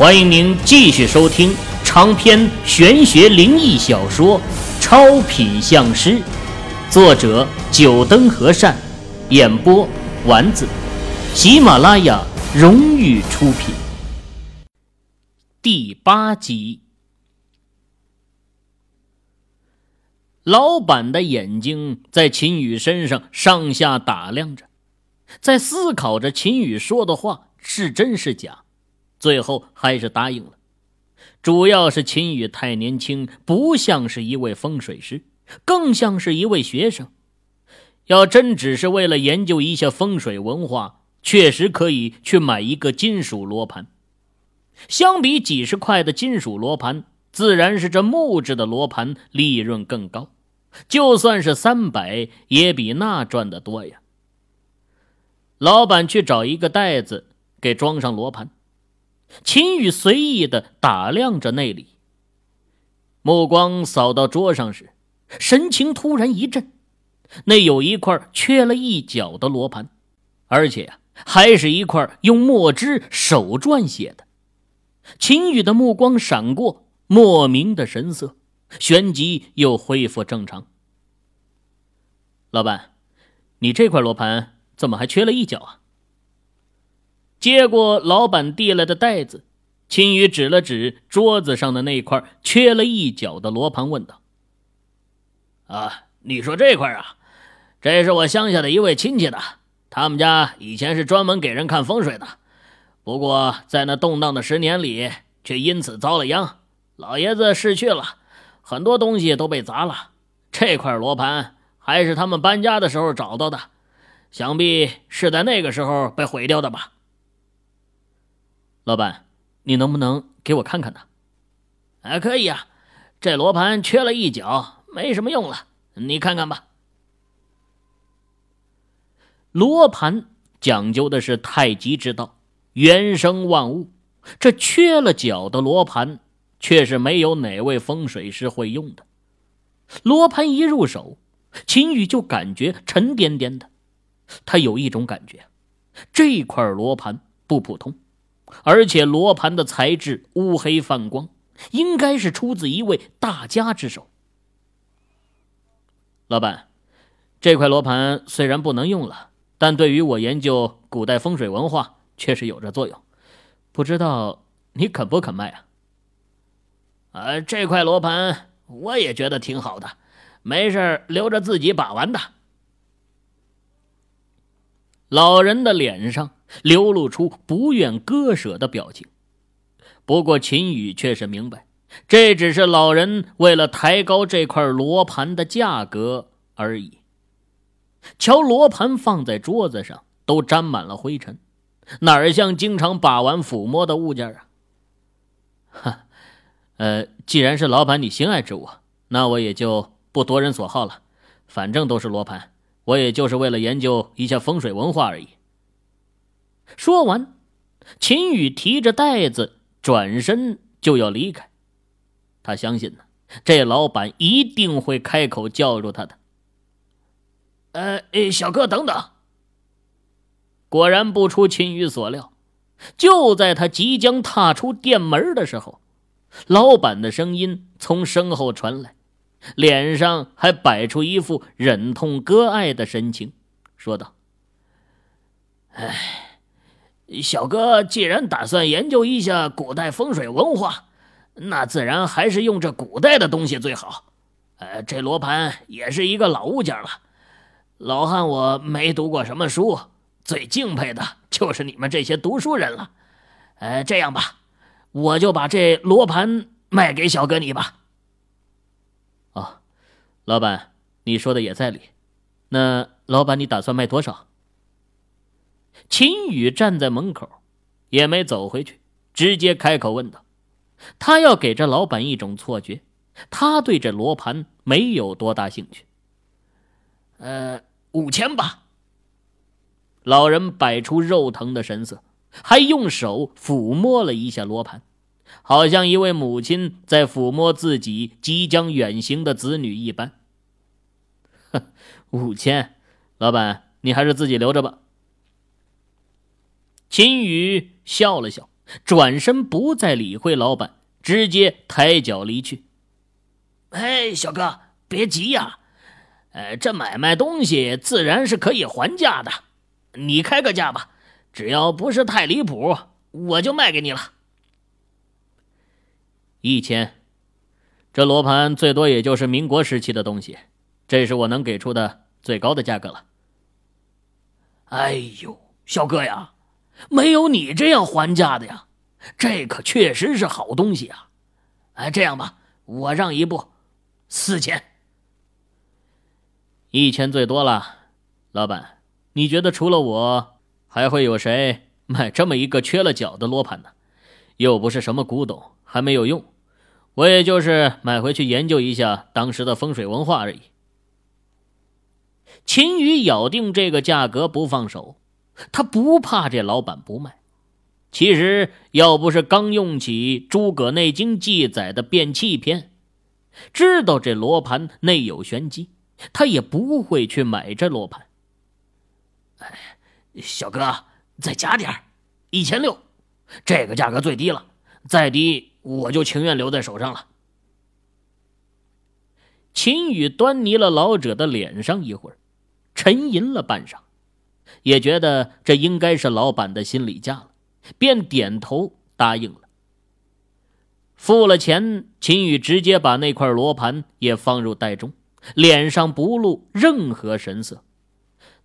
欢迎您继续收听长篇玄学灵异小说《超品相师》，作者：九灯和善，演播：丸子，喜马拉雅荣誉出品。第八集，老板的眼睛在秦宇身上上下打量着，在思考着秦宇说的话是真是假。最后还是答应了，主要是秦宇太年轻，不像是一位风水师，更像是一位学生。要真只是为了研究一下风水文化，确实可以去买一个金属罗盘。相比几十块的金属罗盘，自然是这木质的罗盘利润更高。就算是三百，也比那赚的多呀。老板去找一个袋子，给装上罗盘。秦宇随意的打量着那里，目光扫到桌上时，神情突然一震。那有一块缺了一角的罗盘，而且呀，还是一块用墨汁手撰写的。秦宇的目光闪过，莫名的神色，旋即又恢复正常。老板，你这块罗盘怎么还缺了一角啊？接过老板递来的袋子，秦宇指了指桌子上的那块缺了一角的罗盘，问道：“啊，你说这块啊？这是我乡下的一位亲戚的，他们家以前是专门给人看风水的，不过在那动荡的十年里，却因此遭了殃。老爷子逝去了，很多东西都被砸了。这块罗盘还是他们搬家的时候找到的，想必是在那个时候被毁掉的吧。”老板，你能不能给我看看呢？哎，可以啊，这罗盘缺了一角，没什么用了，你看看吧。罗盘讲究的是太极之道，原生万物。这缺了角的罗盘，却是没有哪位风水师会用的。罗盘一入手，秦宇就感觉沉甸甸的。他有一种感觉，这块罗盘不普通。而且罗盘的材质乌黑泛光，应该是出自一位大家之手。老板，这块罗盘虽然不能用了，但对于我研究古代风水文化确实有着作用。不知道你肯不肯卖啊？呃，这块罗盘我也觉得挺好的，没事留着自己把玩的。老人的脸上。流露出不愿割舍的表情，不过秦宇却是明白，这只是老人为了抬高这块罗盘的价格而已。瞧，罗盘放在桌子上都沾满了灰尘，哪像经常把玩抚摸的物件啊？哈，呃，既然是老板你心爱之物，那我也就不夺人所好了。反正都是罗盘，我也就是为了研究一下风水文化而已。说完，秦宇提着袋子转身就要离开。他相信呢，这老板一定会开口叫住他的。呃，小哥，等等！果然不出秦宇所料，就在他即将踏出店门的时候，老板的声音从身后传来，脸上还摆出一副忍痛割爱的神情，说道：“哎。”小哥既然打算研究一下古代风水文化，那自然还是用这古代的东西最好。呃，这罗盘也是一个老物件了。老汉我没读过什么书，最敬佩的就是你们这些读书人了。呃，这样吧，我就把这罗盘卖给小哥你吧。哦，老板，你说的也在理。那老板，你打算卖多少？秦宇站在门口，也没走回去，直接开口问道：“他要给这老板一种错觉，他对这罗盘没有多大兴趣。”“呃，五千吧。”老人摆出肉疼的神色，还用手抚摸了一下罗盘，好像一位母亲在抚摸自己即将远行的子女一般。“哼，五千，老板，你还是自己留着吧。”秦宇笑了笑，转身不再理会老板，直接抬脚离去。哎，小哥，别急呀，呃，这买卖东西自然是可以还价的，你开个价吧，只要不是太离谱，我就卖给你了。一千，这罗盘最多也就是民国时期的东西，这是我能给出的最高的价格了。哎呦，小哥呀！没有你这样还价的呀，这可确实是好东西啊！哎，这样吧，我让一步，四千，一千最多了。老板，你觉得除了我，还会有谁买这么一个缺了角的罗盘呢？又不是什么古董，还没有用，我也就是买回去研究一下当时的风水文化而已。秦宇咬定这个价格不放手。他不怕这老板不卖。其实要不是刚用起《诸葛内经》记载的变气篇，知道这罗盘内有玄机，他也不会去买这罗盘。哎，小哥，再加点一千六，这个价格最低了，再低我就情愿留在手上了。秦宇端倪了老者的脸上一会儿，沉吟了半晌。也觉得这应该是老板的心理价了，便点头答应了。付了钱，秦宇直接把那块罗盘也放入袋中，脸上不露任何神色，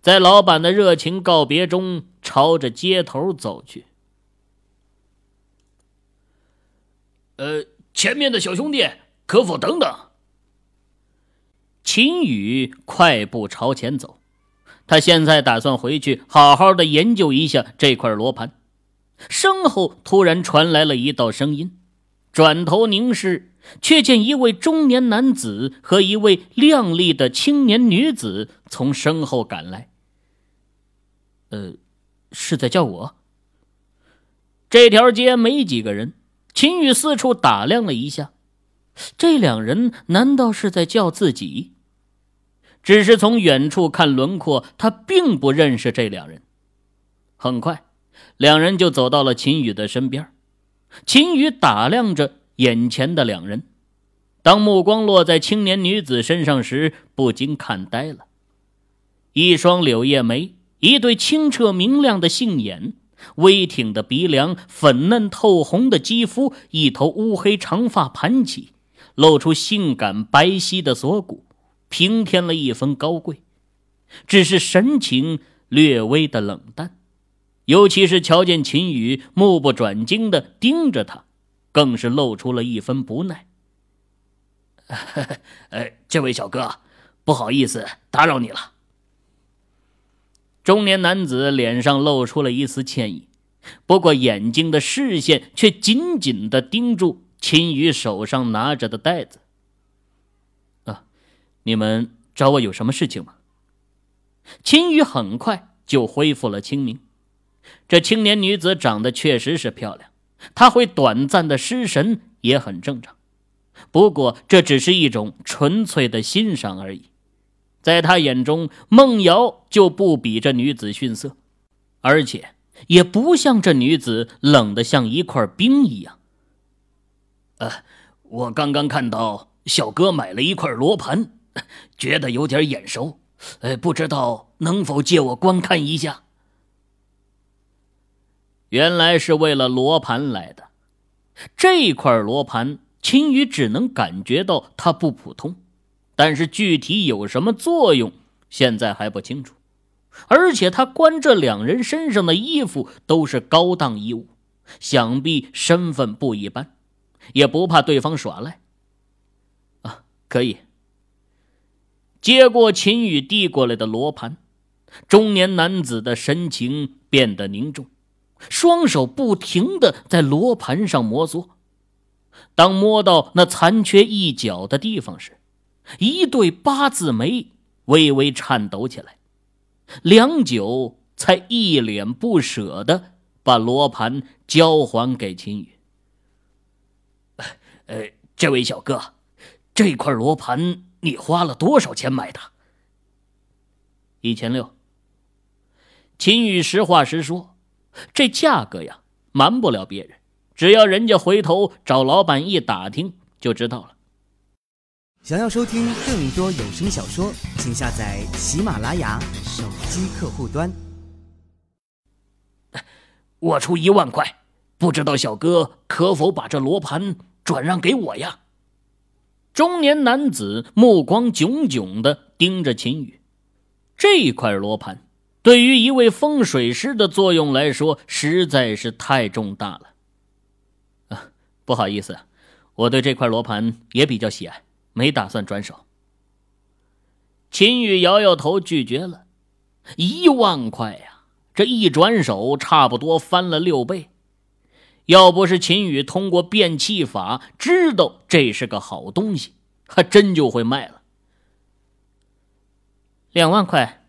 在老板的热情告别中，朝着街头走去。呃，前面的小兄弟，可否等等？秦宇快步朝前走。他现在打算回去好好的研究一下这块罗盘。身后突然传来了一道声音，转头凝视，却见一位中年男子和一位靓丽的青年女子从身后赶来。呃，是在叫我。这条街没几个人，秦宇四处打量了一下，这两人难道是在叫自己？只是从远处看轮廓，他并不认识这两人。很快，两人就走到了秦宇的身边。秦宇打量着眼前的两人，当目光落在青年女子身上时，不禁看呆了。一双柳叶眉，一对清澈明亮的杏眼，微挺的鼻梁，粉嫩透红的肌肤，一头乌黑长发盘起，露出性感白皙的锁骨。平添了一分高贵，只是神情略微的冷淡，尤其是瞧见秦宇目不转睛的盯着他，更是露出了一分不耐。哎，这位小哥，不好意思打扰你了。中年男子脸上露出了一丝歉意，不过眼睛的视线却紧紧的盯住秦宇手上拿着的袋子。你们找我有什么事情吗？秦宇很快就恢复了清明。这青年女子长得确实是漂亮，她会短暂的失神也很正常。不过这只是一种纯粹的欣赏而已。在他眼中，孟瑶就不比这女子逊色，而且也不像这女子冷得像一块冰一样。呃，我刚刚看到小哥买了一块罗盘。觉得有点眼熟，呃，不知道能否借我观看一下？原来是为了罗盘来的。这块罗盘，秦宇只能感觉到它不普通，但是具体有什么作用，现在还不清楚。而且他观这两人身上的衣服都是高档衣物，想必身份不一般，也不怕对方耍赖。啊，可以。接过秦宇递过来的罗盘，中年男子的神情变得凝重，双手不停的在罗盘上摩挲。当摸到那残缺一角的地方时，一对八字眉微微颤抖起来，良久才一脸不舍的把罗盘交还给秦宇。呃，这位小哥，这块罗盘。你花了多少钱买的？一千六。秦宇实话实说，这价格呀，瞒不了别人，只要人家回头找老板一打听，就知道了。想要收听更多有声小说，请下载喜马拉雅手机客户端。我出一万块，不知道小哥可否把这罗盘转让给我呀？中年男子目光炯炯的盯着秦宇，这块罗盘对于一位风水师的作用来说实在是太重大了。啊，不好意思，我对这块罗盘也比较喜爱。没打算转手。秦宇摇摇头拒绝了，一万块呀，这一转手差不多翻了六倍。要不是秦宇通过变气法知道这是个好东西，还真就会卖了。两万块。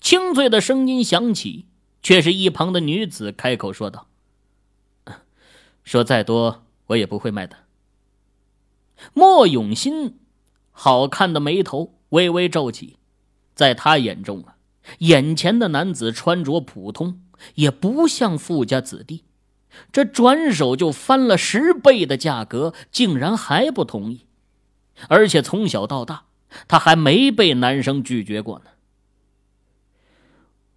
清脆的声音响起，却是一旁的女子开口说道：“说再多，我也不会卖的。”莫永新，好看的眉头微微皱起，在他眼中啊，眼前的男子穿着普通，也不像富家子弟，这转手就翻了十倍的价格，竟然还不同意，而且从小到大，他还没被男生拒绝过呢。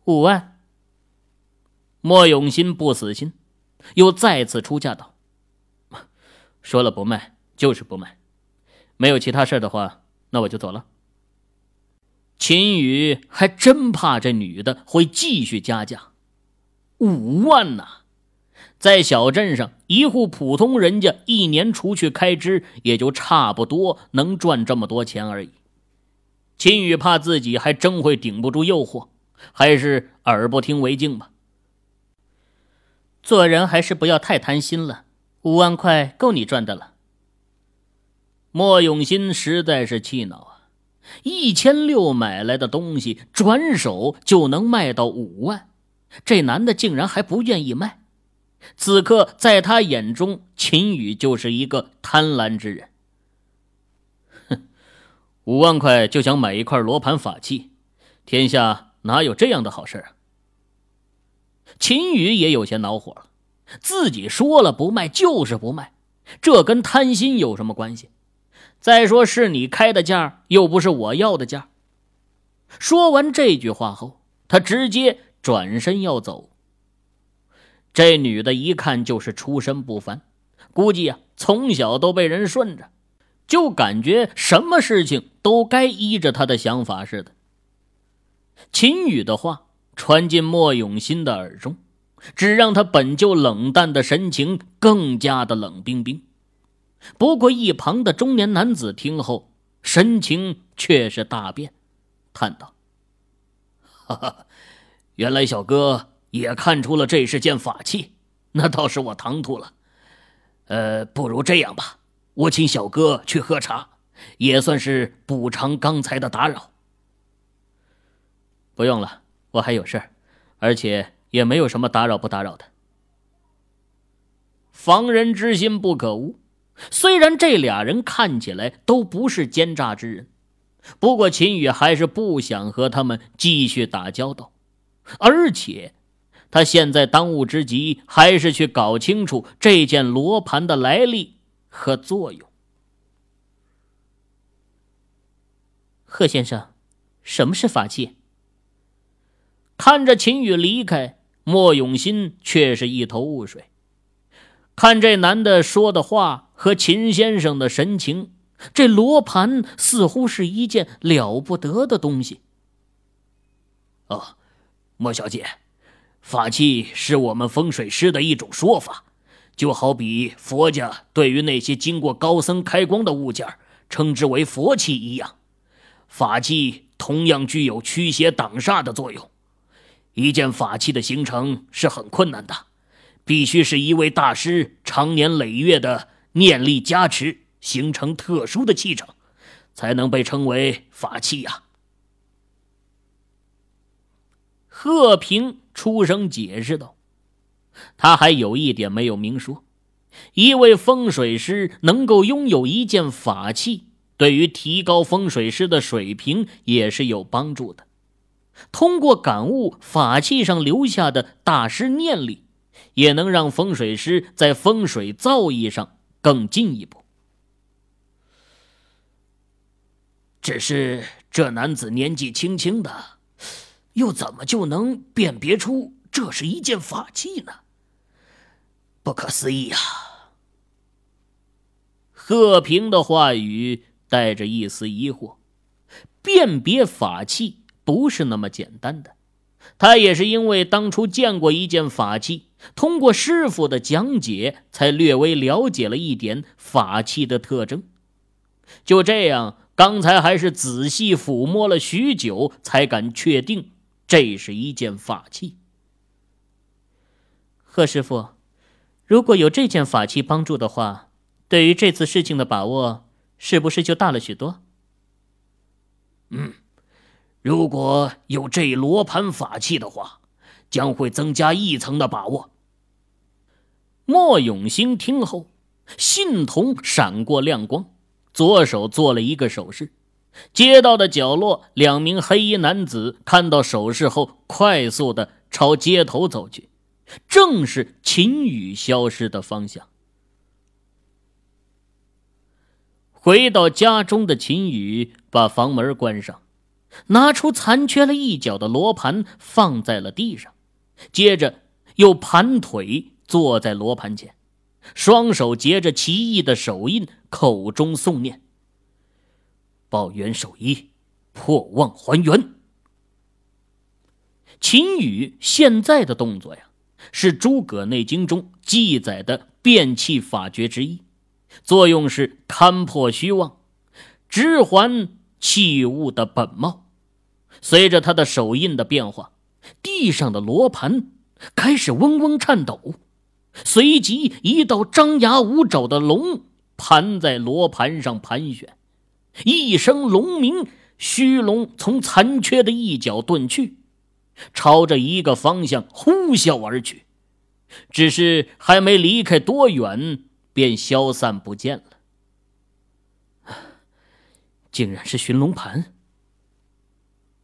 五万。莫永新不死心，又再次出价道：“ 说了不卖。”就是不卖，没有其他事的话，那我就走了。秦宇还真怕这女的会继续加价，五万呐，在小镇上一户普通人家一年除去开支，也就差不多能赚这么多钱而已。秦宇怕自己还真会顶不住诱惑，还是耳不听为净吧。做人还是不要太贪心了，五万块够你赚的了。莫永新实在是气恼啊！一千六买来的东西，转手就能卖到五万，这男的竟然还不愿意卖。此刻，在他眼中，秦宇就是一个贪婪之人。哼，五万块就想买一块罗盘法器，天下哪有这样的好事啊？秦宇也有些恼火了，自己说了不卖就是不卖，这跟贪心有什么关系？再说是你开的价，又不是我要的价。说完这句话后，他直接转身要走。这女的一看就是出身不凡，估计呀从小都被人顺着，就感觉什么事情都该依着她的想法似的。秦宇的话传进莫永新的耳中，只让他本就冷淡的神情更加的冷冰冰。不过，一旁的中年男子听后，神情却是大变，叹道：“哈哈，原来小哥也看出了这是件法器，那倒是我唐突了。呃，不如这样吧，我请小哥去喝茶，也算是补偿刚才的打扰。”不用了，我还有事而且也没有什么打扰不打扰的。防人之心不可无。虽然这俩人看起来都不是奸诈之人，不过秦宇还是不想和他们继续打交道，而且他现在当务之急还是去搞清楚这件罗盘的来历和作用。贺先生，什么是法器？看着秦宇离开，莫永新却是一头雾水。看这男的说的话和秦先生的神情，这罗盘似乎是一件了不得的东西。哦，莫小姐，法器是我们风水师的一种说法，就好比佛家对于那些经过高僧开光的物件称之为佛器一样，法器同样具有驱邪挡煞的作用。一件法器的形成是很困难的。必须是一位大师长年累月的念力加持，形成特殊的气场，才能被称为法器呀。贺平出声解释道：“他还有一点没有明说，一位风水师能够拥有一件法器，对于提高风水师的水平也是有帮助的。通过感悟法器上留下的大师念力。”也能让风水师在风水造诣上更进一步。只是这男子年纪轻轻的，又怎么就能辨别出这是一件法器呢？不可思议呀！贺平的话语带着一丝疑惑，辨别法器不是那么简单的。他也是因为当初见过一件法器，通过师傅的讲解，才略微了解了一点法器的特征。就这样。刚才还是仔细抚摸了许久，才敢确定这是一件法器。贺师傅，如果有这件法器帮助的话，对于这次事情的把握是不是就大了许多？嗯，如果有这罗盘法器的话，将会增加一层的把握。莫永兴听后，信瞳闪过亮光。左手做了一个手势，街道的角落，两名黑衣男子看到手势后，快速的朝街头走去，正是秦宇消失的方向。回到家中的秦宇把房门关上，拿出残缺了一角的罗盘放在了地上，接着又盘腿坐在罗盘前。双手结着奇异的手印，口中诵念：“报元守一，破妄还原。”秦羽现在的动作呀，是《诸葛内经》中记载的变气法诀之一，作用是勘破虚妄，直还器物的本貌。随着他的手印的变化，地上的罗盘开始嗡嗡颤抖。随即，一道张牙舞爪的龙盘在罗盘上盘旋，一声龙鸣，虚龙从残缺的一角遁去，朝着一个方向呼啸而去。只是还没离开多远，便消散不见了。竟然是寻龙盘！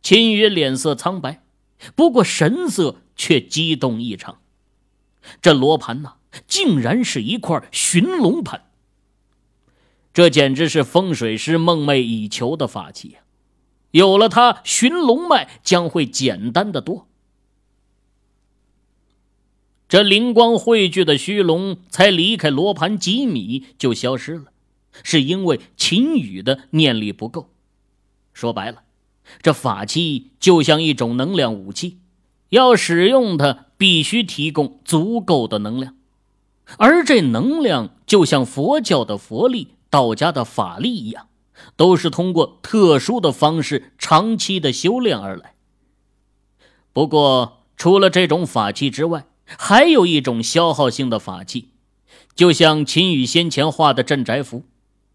秦羽脸色苍白，不过神色却激动异常。这罗盘呐，竟然是一块寻龙盘。这简直是风水师梦寐以求的法器呀！有了它，寻龙脉将会简单的多。这灵光汇聚的虚龙才离开罗盘几米就消失了，是因为秦羽的念力不够。说白了，这法器就像一种能量武器。要使用它，必须提供足够的能量，而这能量就像佛教的佛力、道家的法力一样，都是通过特殊的方式长期的修炼而来。不过，除了这种法器之外，还有一种消耗性的法器，就像秦羽先前画的镇宅符、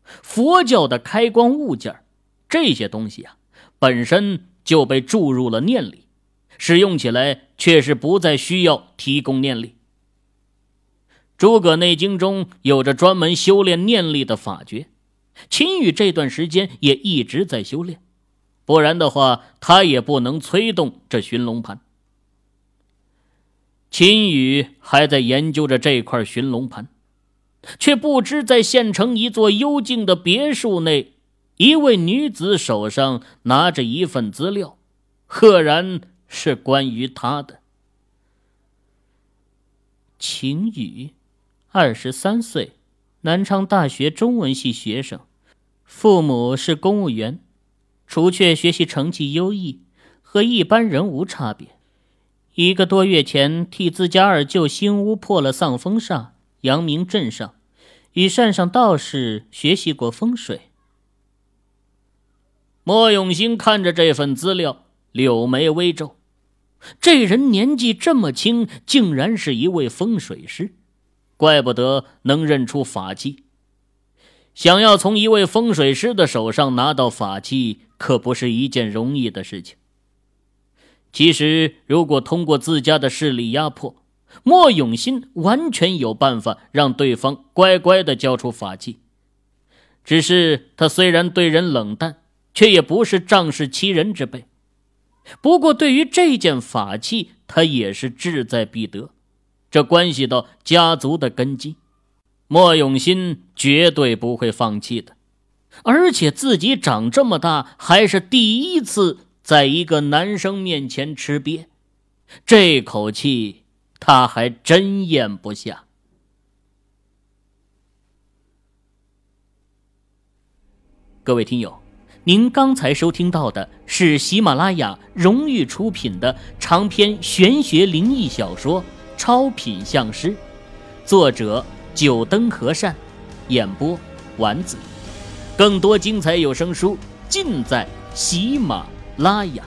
佛教的开光物件这些东西啊，本身就被注入了念力。使用起来却是不再需要提供念力。诸葛内经中有着专门修炼念力的法诀，秦羽这段时间也一直在修炼，不然的话，他也不能催动这寻龙盘。秦羽还在研究着这块寻龙盘，却不知在县城一座幽静的别墅内，一位女子手上拿着一份资料，赫然。是关于他的。秦宇，二十三岁，南昌大学中文系学生，父母是公务员，除却学习成绩优异，和一般人无差别。一个多月前，替自家二舅新屋破了丧风煞，扬名镇上，与善上道士学习过风水。莫永兴看着这份资料，柳眉微皱。这人年纪这么轻，竟然是一位风水师，怪不得能认出法器。想要从一位风水师的手上拿到法器，可不是一件容易的事情。其实，如果通过自家的势力压迫，莫永新完全有办法让对方乖乖的交出法器。只是他虽然对人冷淡，却也不是仗势欺人之辈。不过，对于这件法器，他也是志在必得。这关系到家族的根基。莫永新绝对不会放弃的，而且自己长这么大还是第一次在一个男生面前吃瘪，这口气他还真咽不下。各位听友，您刚才收听到的是喜马拉雅荣誉出品的长篇玄学灵异小说《超品相师》，作者。九灯和善，演播丸子，更多精彩有声书尽在喜马拉雅。